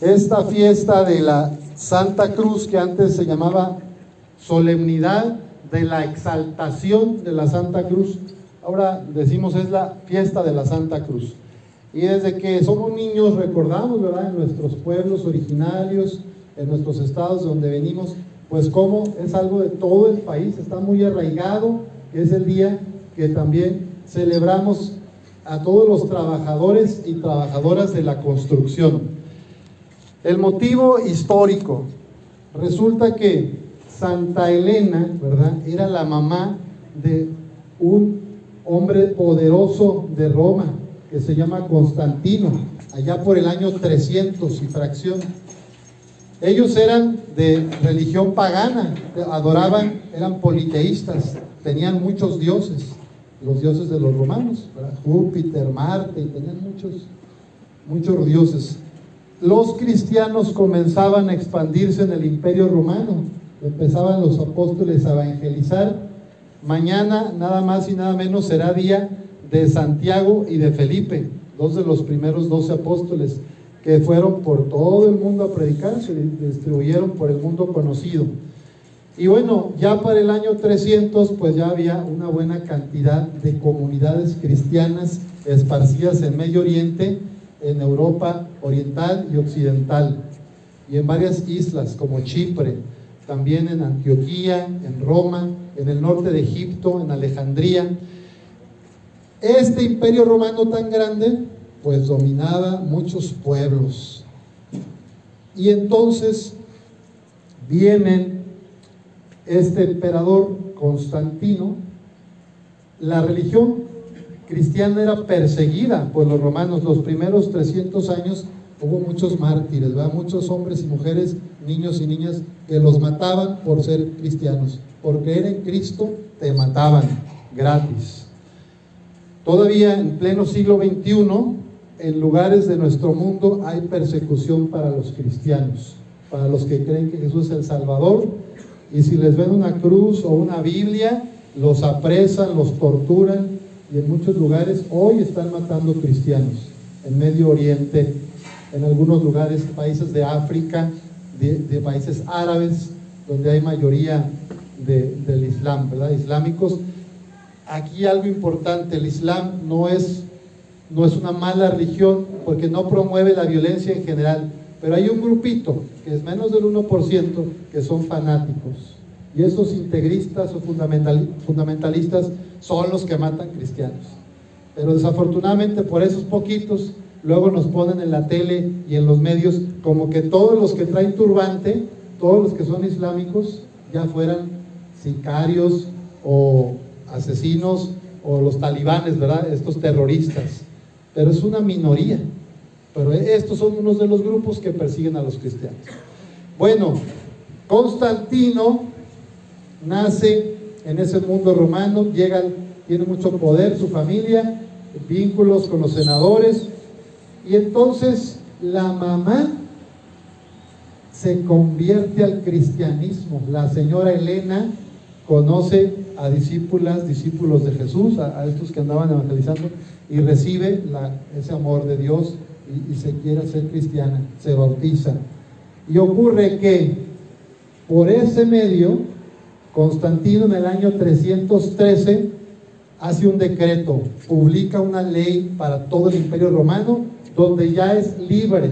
esta fiesta de la Santa Cruz que antes se llamaba solemnidad de la exaltación de la Santa Cruz. Ahora decimos es la fiesta de la Santa Cruz. Y desde que somos niños recordamos, ¿verdad? En nuestros pueblos originarios, en nuestros estados donde venimos, pues como es algo de todo el país, está muy arraigado, es el día que también celebramos a todos los trabajadores y trabajadoras de la construcción. El motivo histórico, resulta que Santa Elena, ¿verdad? Era la mamá de un hombre poderoso de Roma que se llama Constantino, allá por el año 300 y fracción. Ellos eran de religión pagana, adoraban, eran politeístas, tenían muchos dioses, los dioses de los romanos, Júpiter, Marte, tenían muchos, muchos dioses. Los cristianos comenzaban a expandirse en el imperio romano, empezaban los apóstoles a evangelizar. Mañana nada más y nada menos será día de Santiago y de Felipe, dos de los primeros doce apóstoles que fueron por todo el mundo a predicar, se distribuyeron por el mundo conocido. Y bueno, ya para el año 300 pues ya había una buena cantidad de comunidades cristianas esparcidas en Medio Oriente, en Europa Oriental y Occidental, y en varias islas como Chipre, también en Antioquía, en Roma, en el norte de Egipto, en Alejandría. Este imperio romano tan grande, pues dominaba muchos pueblos. Y entonces viene este emperador Constantino, la religión cristiana era perseguida por los romanos los primeros 300 años hubo muchos mártires, muchos hombres y mujeres, niños y niñas que los mataban por ser cristianos. Por creer en Cristo te mataban gratis. Todavía en pleno siglo XXI, en lugares de nuestro mundo hay persecución para los cristianos, para los que creen que Jesús es el Salvador. Y si les ven una cruz o una Biblia, los apresan, los torturan. Y en muchos lugares hoy están matando cristianos. En Medio Oriente, en algunos lugares, países de África, de, países árabes, donde hay mayoría del Islam, ¿verdad? Islámicos. Aquí algo importante, el Islam no es, no es una mala religión porque no promueve la violencia en general, pero hay un grupito, que es menos del 1%, que son fanáticos. Y esos integristas o fundamentalistas son los que matan cristianos. Pero desafortunadamente por esos poquitos luego nos ponen en la tele y en los medios como que todos los que traen turbante, todos los que son islámicos, ya fueran sicarios o asesinos o los talibanes, ¿verdad? Estos terroristas. Pero es una minoría. Pero estos son unos de los grupos que persiguen a los cristianos. Bueno, Constantino nace en ese mundo romano, llega, tiene mucho poder, su familia, vínculos con los senadores, y entonces la mamá se convierte al cristianismo. La señora Elena conoce a discípulas, discípulos de Jesús, a, estos que andaban evangelizando, y recibe ese amor de Dios y, se quiere hacer cristiana, se bautiza. Y ocurre que por ese medio, Constantino en el año 313 hace un decreto, publica una ley para todo el imperio romano donde ya es libre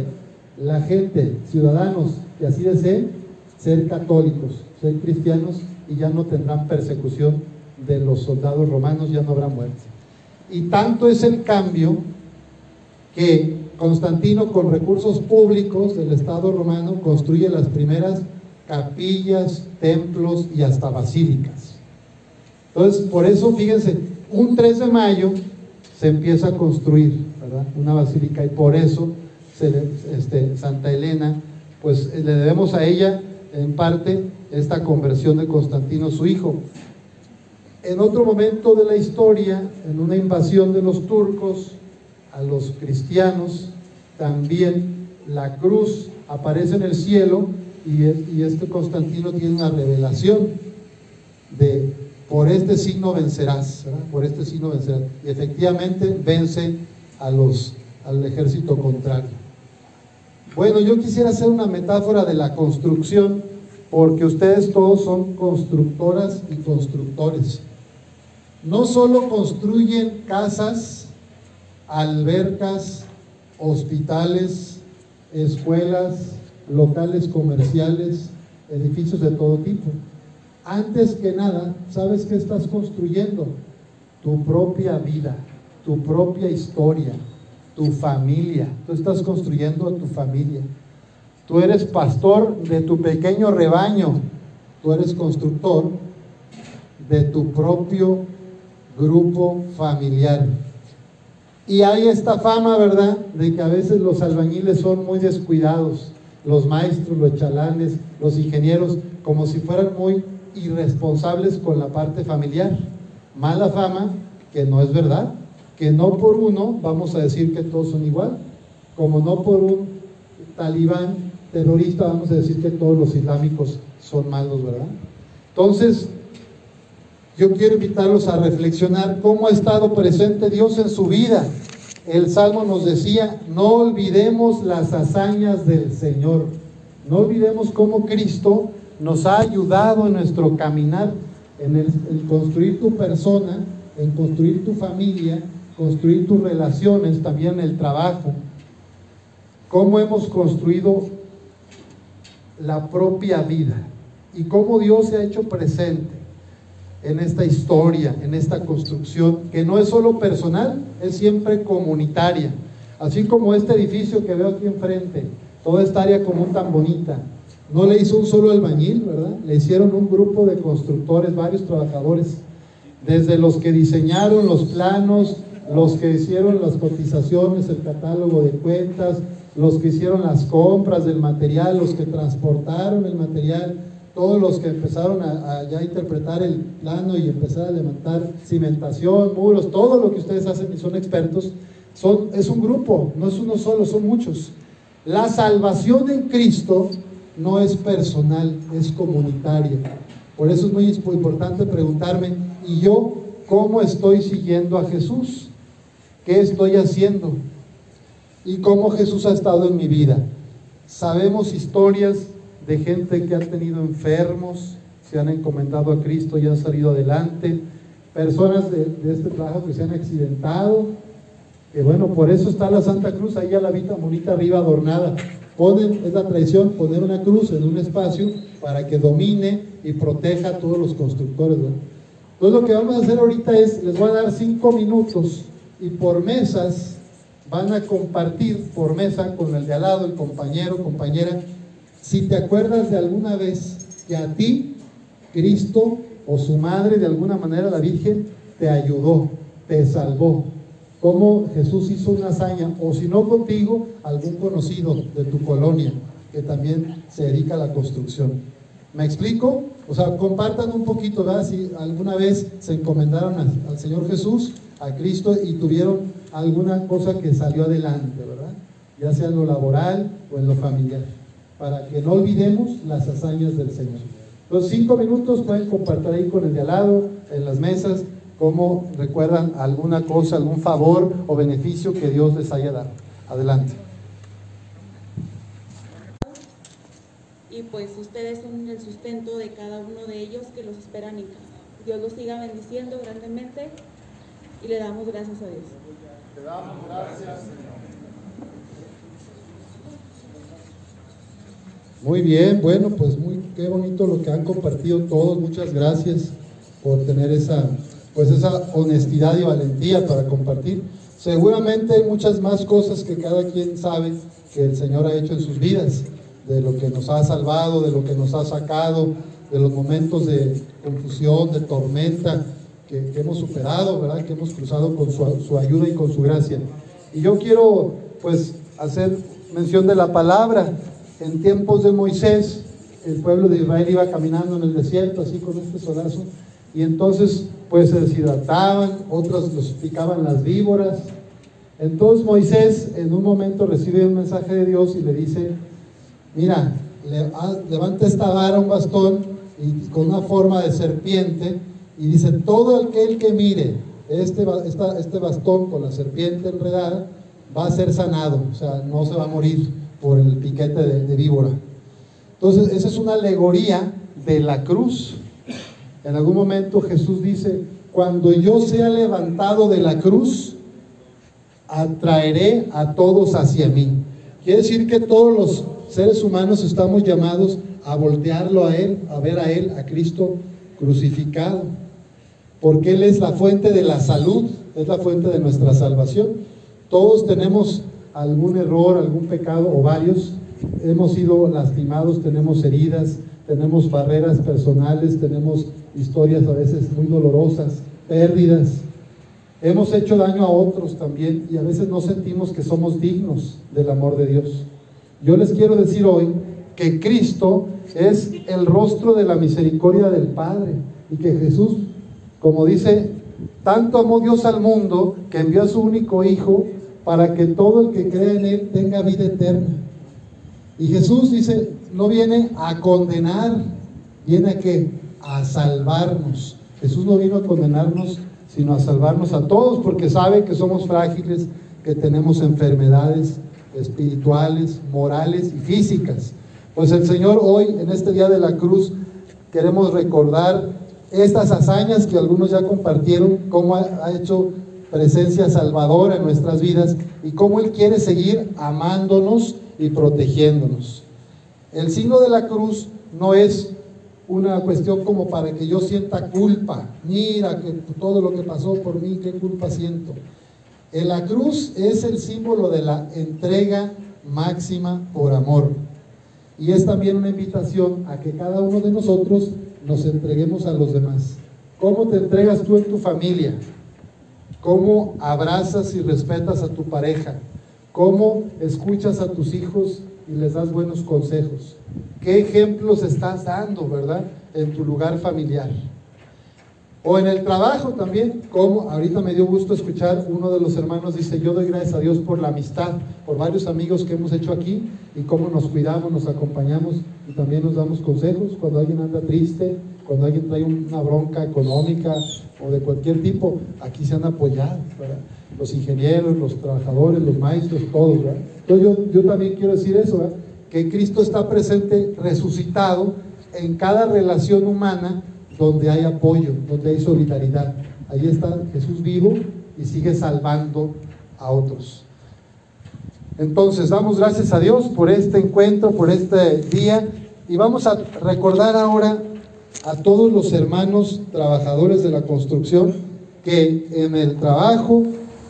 la gente, ciudadanos que así deseen, ser católicos, ser cristianos y ya no tendrán persecución de los soldados romanos, ya no habrá muerte. Y tanto es el cambio que Constantino con recursos públicos del Estado romano construye las primeras capillas, templos y hasta basílicas. Entonces, por eso, fíjense, un 3 de mayo se empieza a construir una basílica y por eso este, Santa Elena, pues le debemos a ella en parte esta conversión de Constantino, su hijo. En otro momento de la historia, en una invasión de los turcos a los cristianos, también la cruz aparece en el cielo y, este Constantino tiene una revelación de por este signo vencerás, por este signo vencerás. Y efectivamente vence a los, al ejército contrario. Bueno, yo quisiera hacer una metáfora de la construcción, porque ustedes todos son constructoras y constructores. No solo construyen casas, albercas, hospitales, escuelas, locales comerciales, edificios de todo tipo. Antes que nada, ¿sabes qué estás construyendo? Tu propia vida, tu propia historia, tu familia. Tú estás construyendo tu familia. Tú eres pastor de tu pequeño rebaño. Tú eres constructor de tu propio grupo familiar. Y hay esta fama, ¿verdad?, de que a veces los albañiles son muy descuidados, los maestros, los chalanes, los ingenieros, como si fueran muy irresponsables con la parte familiar. Mala fama, que no es verdad, que no por uno vamos a decir que todos son igual, como no por un talibán terrorista vamos a decir que todos los islámicos son malos, ¿verdad? Entonces, yo quiero invitarlos a reflexionar cómo ha estado presente Dios en su vida. El Salmo nos decía, no olvidemos las hazañas del Señor. No olvidemos cómo Cristo nos ha ayudado en nuestro caminar, en, el, construir tu persona, en construir tu familia, construir tus relaciones, también el trabajo. Cómo hemos construido la propia vida y cómo Dios se ha hecho presente en esta historia, en esta construcción, que no es solo personal, es siempre comunitaria. Así como este edificio que veo aquí enfrente, toda esta área común tan bonita, no le hizo un solo albañil, ¿verdad? Le hicieron un grupo de constructores, varios trabajadores, desde los que diseñaron los planos, los que hicieron las cotizaciones, el catálogo de cuentas, los que hicieron las compras del material, los que transportaron el material, todos los que empezaron a, ya interpretar el plano y empezar a levantar cimentación, muros, todo lo que ustedes hacen y son expertos, son, es un grupo, no es uno solo, son muchos. La salvación en Cristo no es personal, es comunitaria. Por eso es muy importante preguntarme, ¿y yo cómo estoy siguiendo a Jesús? ¿Qué estoy haciendo? ¿Y cómo Jesús ha estado en mi vida? Sabemos historias de gente que ha tenido enfermos, se han encomendado a Cristo y han salido adelante, personas de, este trabajo que se han accidentado, que bueno, por eso está la Santa Cruz ahí a la vista bonita arriba adornada. Ponen, es la tradición, poner una cruz en un espacio para que domine y proteja a todos los constructores. Entonces lo que vamos a hacer ahorita es, les voy a dar cinco minutos y por mesas van a compartir por mesa con el de al lado, el compañero, compañera, si te acuerdas de alguna vez que a ti Cristo o su madre, de alguna manera la Virgen, te ayudó, te salvó. Como Jesús hizo una hazaña, o si no contigo, algún conocido de tu colonia que también se dedica a la construcción. ¿Me explico? O sea, compartan un poquito, ¿verdad? Si alguna vez se encomendaron al Señor Jesús, a Cristo, y tuvieron alguna cosa que salió adelante, ¿verdad? Ya sea en lo laboral o en lo familiar para que no olvidemos las hazañas del Señor. Los cinco minutos pueden compartir ahí con el de al lado, en las mesas, cómo recuerdan alguna cosa, algún favor o beneficio que Dios les haya dado. Adelante. Y pues ustedes son el sustento de cada uno de ellos que los esperan en casa. Dios los siga bendiciendo grandemente y le damos gracias a Dios. Le damos gracias, Señor. Muy bien, bueno, pues muy qué bonito lo que han compartido todos. Muchas gracias por tener esa pues esa honestidad y valentía para compartir. Seguramente hay muchas más cosas que cada quien sabe que el Señor ha hecho en sus vidas, de lo que nos ha salvado, de lo que nos ha sacado, de los momentos de confusión, de tormenta que, hemos superado, ¿verdad? Que hemos cruzado con su, su ayuda y con su gracia. Y yo quiero pues hacer mención de la palabra en tiempos de Moisés, el pueblo de Israel iba caminando en el desierto, así con este solazo, y entonces pues se deshidrataban, otros los picaban las víboras. Entonces Moisés en un momento recibe un mensaje de Dios y le dice, mira, ah, levanta esta vara, un bastón, y con una forma de serpiente, y dice, todo aquel que mire este, este bastón con la serpiente enredada, va a ser sanado, o sea, no se va a morir por el piquete de, víbora. Entonces, esa es una alegoría de la cruz. En algún momento Jesús dice, cuando yo sea levantado de la cruz, atraeré a todos hacia mí. Quiere decir que todos los seres humanos estamos llamados a voltearlo a Él, a ver a Él, a Cristo crucificado, porque Él es la fuente de la salud, es la fuente de nuestra salvación. Todos tenemos algún error, algún pecado o varios, hemos sido lastimados, tenemos heridas, tenemos barreras personales, tenemos historias a veces muy dolorosas, pérdidas. Hemos hecho daño a otros también y a veces no sentimos que somos dignos del amor de Dios. Yo les quiero decir hoy que Cristo es el rostro de la misericordia del Padre y que Jesús, como dice, tanto amó Dios al mundo que envió a su único Hijo para que todo el que cree en Él tenga vida eterna. Y Jesús dice, no viene a condenar, viene a que a salvarnos. Jesús no vino a condenarnos, sino a salvarnos a todos, porque sabe que somos frágiles, que tenemos enfermedades espirituales, morales y físicas. Pues el Señor hoy, en este día de la cruz, queremos recordar estas hazañas que algunos ya compartieron, cómo ha hecho presencia salvadora en nuestras vidas y cómo Él quiere seguir amándonos y protegiéndonos. El signo de la cruz no es una cuestión como para que yo sienta culpa. Mira que todo lo que pasó por mí, qué culpa siento. En la cruz es el símbolo de la entrega máxima por amor. Y es también una invitación a que cada uno de nosotros nos entreguemos a los demás. ¿Cómo te entregas tú en tu familia? cómo abrazas y respetas a tu pareja, cómo escuchas a tus hijos y les das buenos consejos, qué ejemplos estás dando, ¿verdad? En tu lugar familiar. O en el trabajo también, como ahorita me dio gusto escuchar uno de los hermanos dice, yo doy gracias a Dios por la amistad, por varios amigos que hemos hecho aquí y cómo nos cuidamos, nos acompañamos y también nos damos consejos cuando alguien anda triste, cuando alguien trae una bronca económica o de cualquier tipo, aquí se han apoyado, los ingenieros, los trabajadores, los maestros, todos. Entonces yo, yo, también quiero decir eso, que Cristo está presente, resucitado en cada relación humana donde hay apoyo, donde hay solidaridad. Ahí está Jesús vivo y sigue salvando a otros. Entonces, damos gracias a Dios por este encuentro, por este día y vamos a recordar ahora a todos los hermanos trabajadores de la construcción que en el trabajo,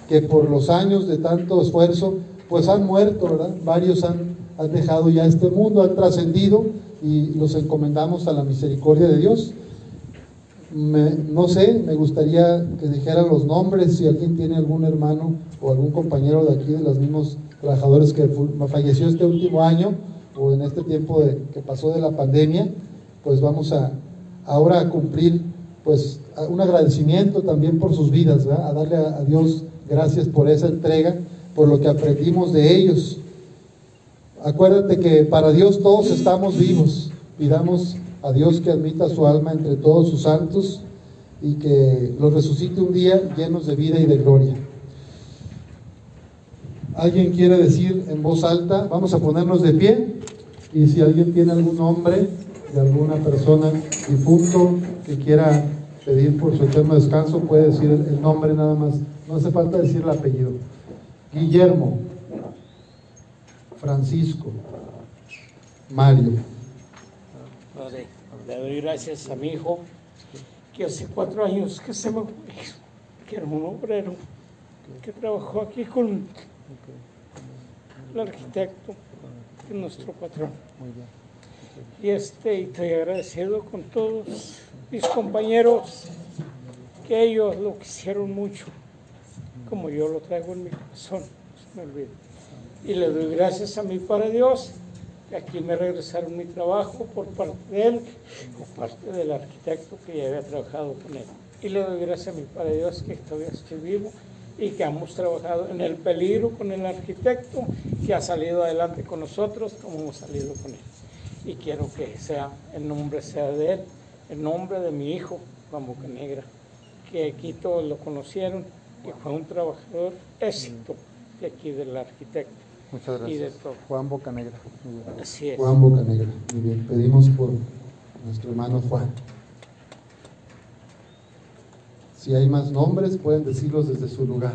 que por los años de tanto esfuerzo, pues han muerto, ¿verdad? Varios han, han dejado ya este mundo, han trascendido y los encomendamos a la misericordia de Dios. No sé, me gustaría que dijeran los nombres, si alguien tiene algún hermano o algún compañero de aquí, de los mismos trabajadores que falleció este último año o en este tiempo de, que pasó de la pandemia, pues vamos a, ahora a cumplir pues un agradecimiento también por sus vidas, a darle a, Dios gracias por esa entrega, por lo que aprendimos de ellos. Acuérdate que para Dios todos estamos vivos. Pidamos a Dios que admita su alma entre todos sus santos y que los resucite un día llenos de vida y de gloria. ¿Alguien quiere decir en voz alta? Vamos a ponernos de pie y si alguien tiene algún nombre de alguna persona difunto que quiera pedir por su eterno descanso, puede decir el, nombre nada más. No hace falta decir el apellido. Guillermo, Francisco, Mario. Le doy gracias a mi hijo, que hace cuatro años que se me que era un obrero, que trabajó aquí con el arquitecto, que es nuestro patrón. Y este, estoy agradecido con todos mis compañeros que ellos lo quisieron mucho, como yo lo traigo en mi corazón, no se me olvide. Y le doy gracias a mi Padre Dios, aquí me regresaron mi trabajo por parte de él, por parte del arquitecto que ya había trabajado con él. Y le doy gracias a mi Padre Dios que todavía estoy vivo y que hemos trabajado en el peligro con el arquitecto, que ha salido adelante con nosotros como hemos salido con él y quiero que sea, el nombre sea de él, el nombre de mi hijo, Juan Bocanegra, que aquí todos lo conocieron, que fue un trabajador éxito de aquí del arquitecto. Muchas y de gracias. todo. Juan Bocanegra. Muy bien. Así es. Juan Bocanegra. Muy bien. Pedimos por nuestro hermano Juan. Si hay más nombres, pueden decirlos desde su lugar.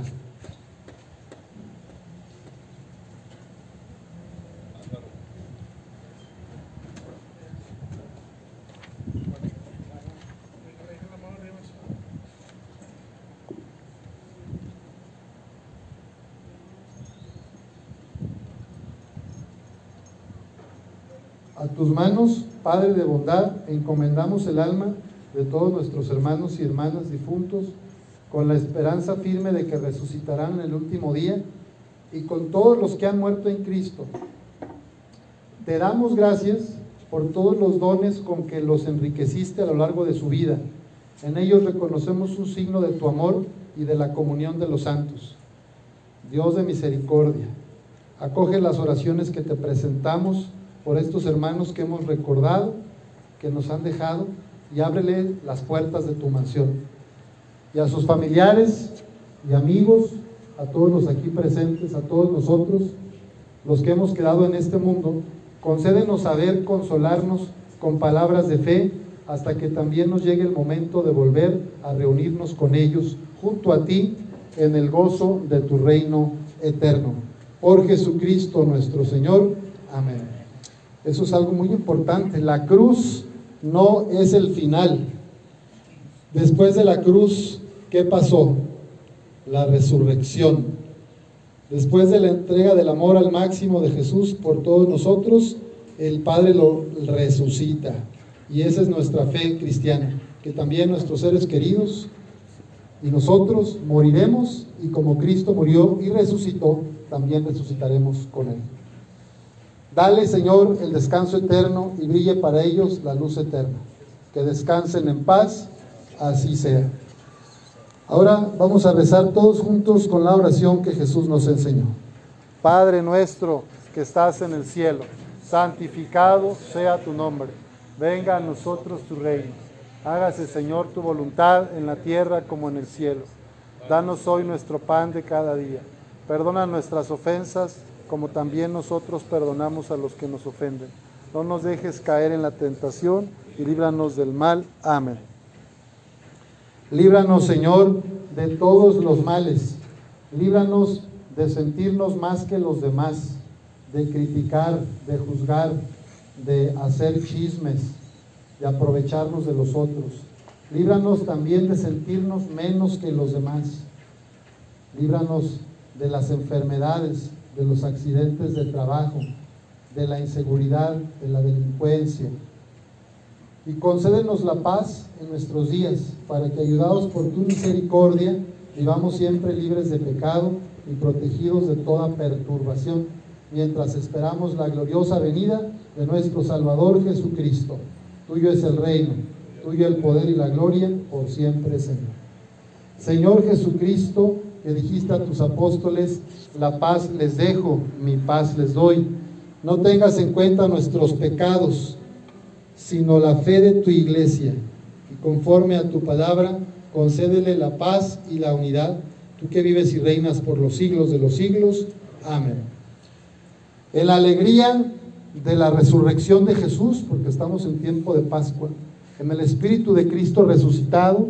A tus manos, Padre de bondad, encomendamos el alma de todos nuestros hermanos y hermanas difuntos, con la esperanza firme de que resucitarán en el último día, y con todos los que han muerto en Cristo. Te damos gracias por todos los dones con que los enriqueciste a lo largo de su vida. En ellos reconocemos un signo de tu amor y de la comunión de los santos. Dios de misericordia, acoge las oraciones que te presentamos por estos hermanos que hemos recordado, que nos han dejado, y ábrele las puertas de tu mansión. Y a sus familiares y amigos, a todos los aquí presentes, a todos nosotros, los que hemos quedado en este mundo, concédenos saber consolarnos con palabras de fe hasta que también nos llegue el momento de volver a reunirnos con ellos junto a ti en el gozo de tu reino eterno. Por Jesucristo nuestro Señor. Amén. Eso es algo muy importante. La cruz no es el final. Después de la cruz, ¿qué pasó? La resurrección. Después de la entrega del amor al máximo de Jesús por todos nosotros, el Padre lo resucita. Y esa es nuestra fe cristiana, que también nuestros seres queridos y nosotros moriremos y como Cristo murió y resucitó, también resucitaremos con Él. Dale, Señor, el descanso eterno y brille para ellos la luz eterna. Que descansen en paz, así sea. Ahora vamos a rezar todos juntos con la oración que Jesús nos enseñó. Padre nuestro que estás en el cielo, santificado sea tu nombre. Venga a nosotros tu reino. Hágase, Señor, tu voluntad en la tierra como en el cielo. Danos hoy nuestro pan de cada día. Perdona nuestras ofensas como también nosotros perdonamos a los que nos ofenden. No nos dejes caer en la tentación y líbranos del mal. Amén. Líbranos, Señor, de todos los males. Líbranos de sentirnos más que los demás, de criticar, de juzgar, de hacer chismes, de aprovecharnos de los otros. Líbranos también de sentirnos menos que los demás. Líbranos de las enfermedades, de los accidentes de trabajo, de la inseguridad, de la delincuencia. Y concédenos la paz en nuestros días, para que ayudados por tu misericordia, vivamos siempre libres de pecado y protegidos de toda perturbación, mientras esperamos la gloriosa venida de nuestro Salvador Jesucristo. Tuyo es el reino, tuyo el poder y la gloria por siempre, Señor. Señor Jesucristo, dijiste a tus apóstoles, la paz les dejo, mi paz les doy. No tengas en cuenta nuestros pecados, sino la fe de tu iglesia. Y conforme a tu palabra, concédele la paz y la unidad, tú que vives y reinas por los siglos de los siglos. Amén. En la alegría de la resurrección de Jesús, porque estamos en tiempo de Pascua, en el Espíritu de Cristo resucitado,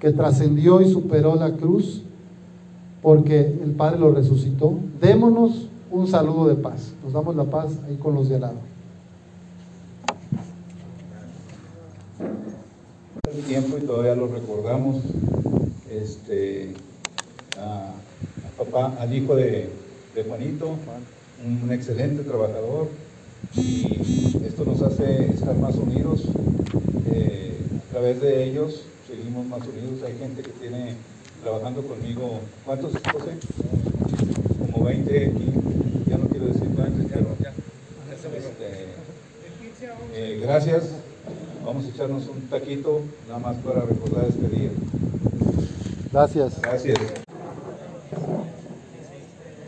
que trascendió y superó la cruz, porque el Padre lo resucitó, démonos un saludo de paz. Nos damos la paz ahí con los de al lado. el tiempo y todavía lo recordamos este a, papá al hijo de, de Juanito un excelente trabajador y esto nos hace estar más unidos eh, a través de ellos seguimos más unidos hay gente que tiene trabajando conmigo ¿cuántos José? como 20 aquí ya no quiero decir cuántos ya, no, ya. Este, eh, gracias Vamos a echarnos un taquito nada más para recordar este día. Gracias. Gracias.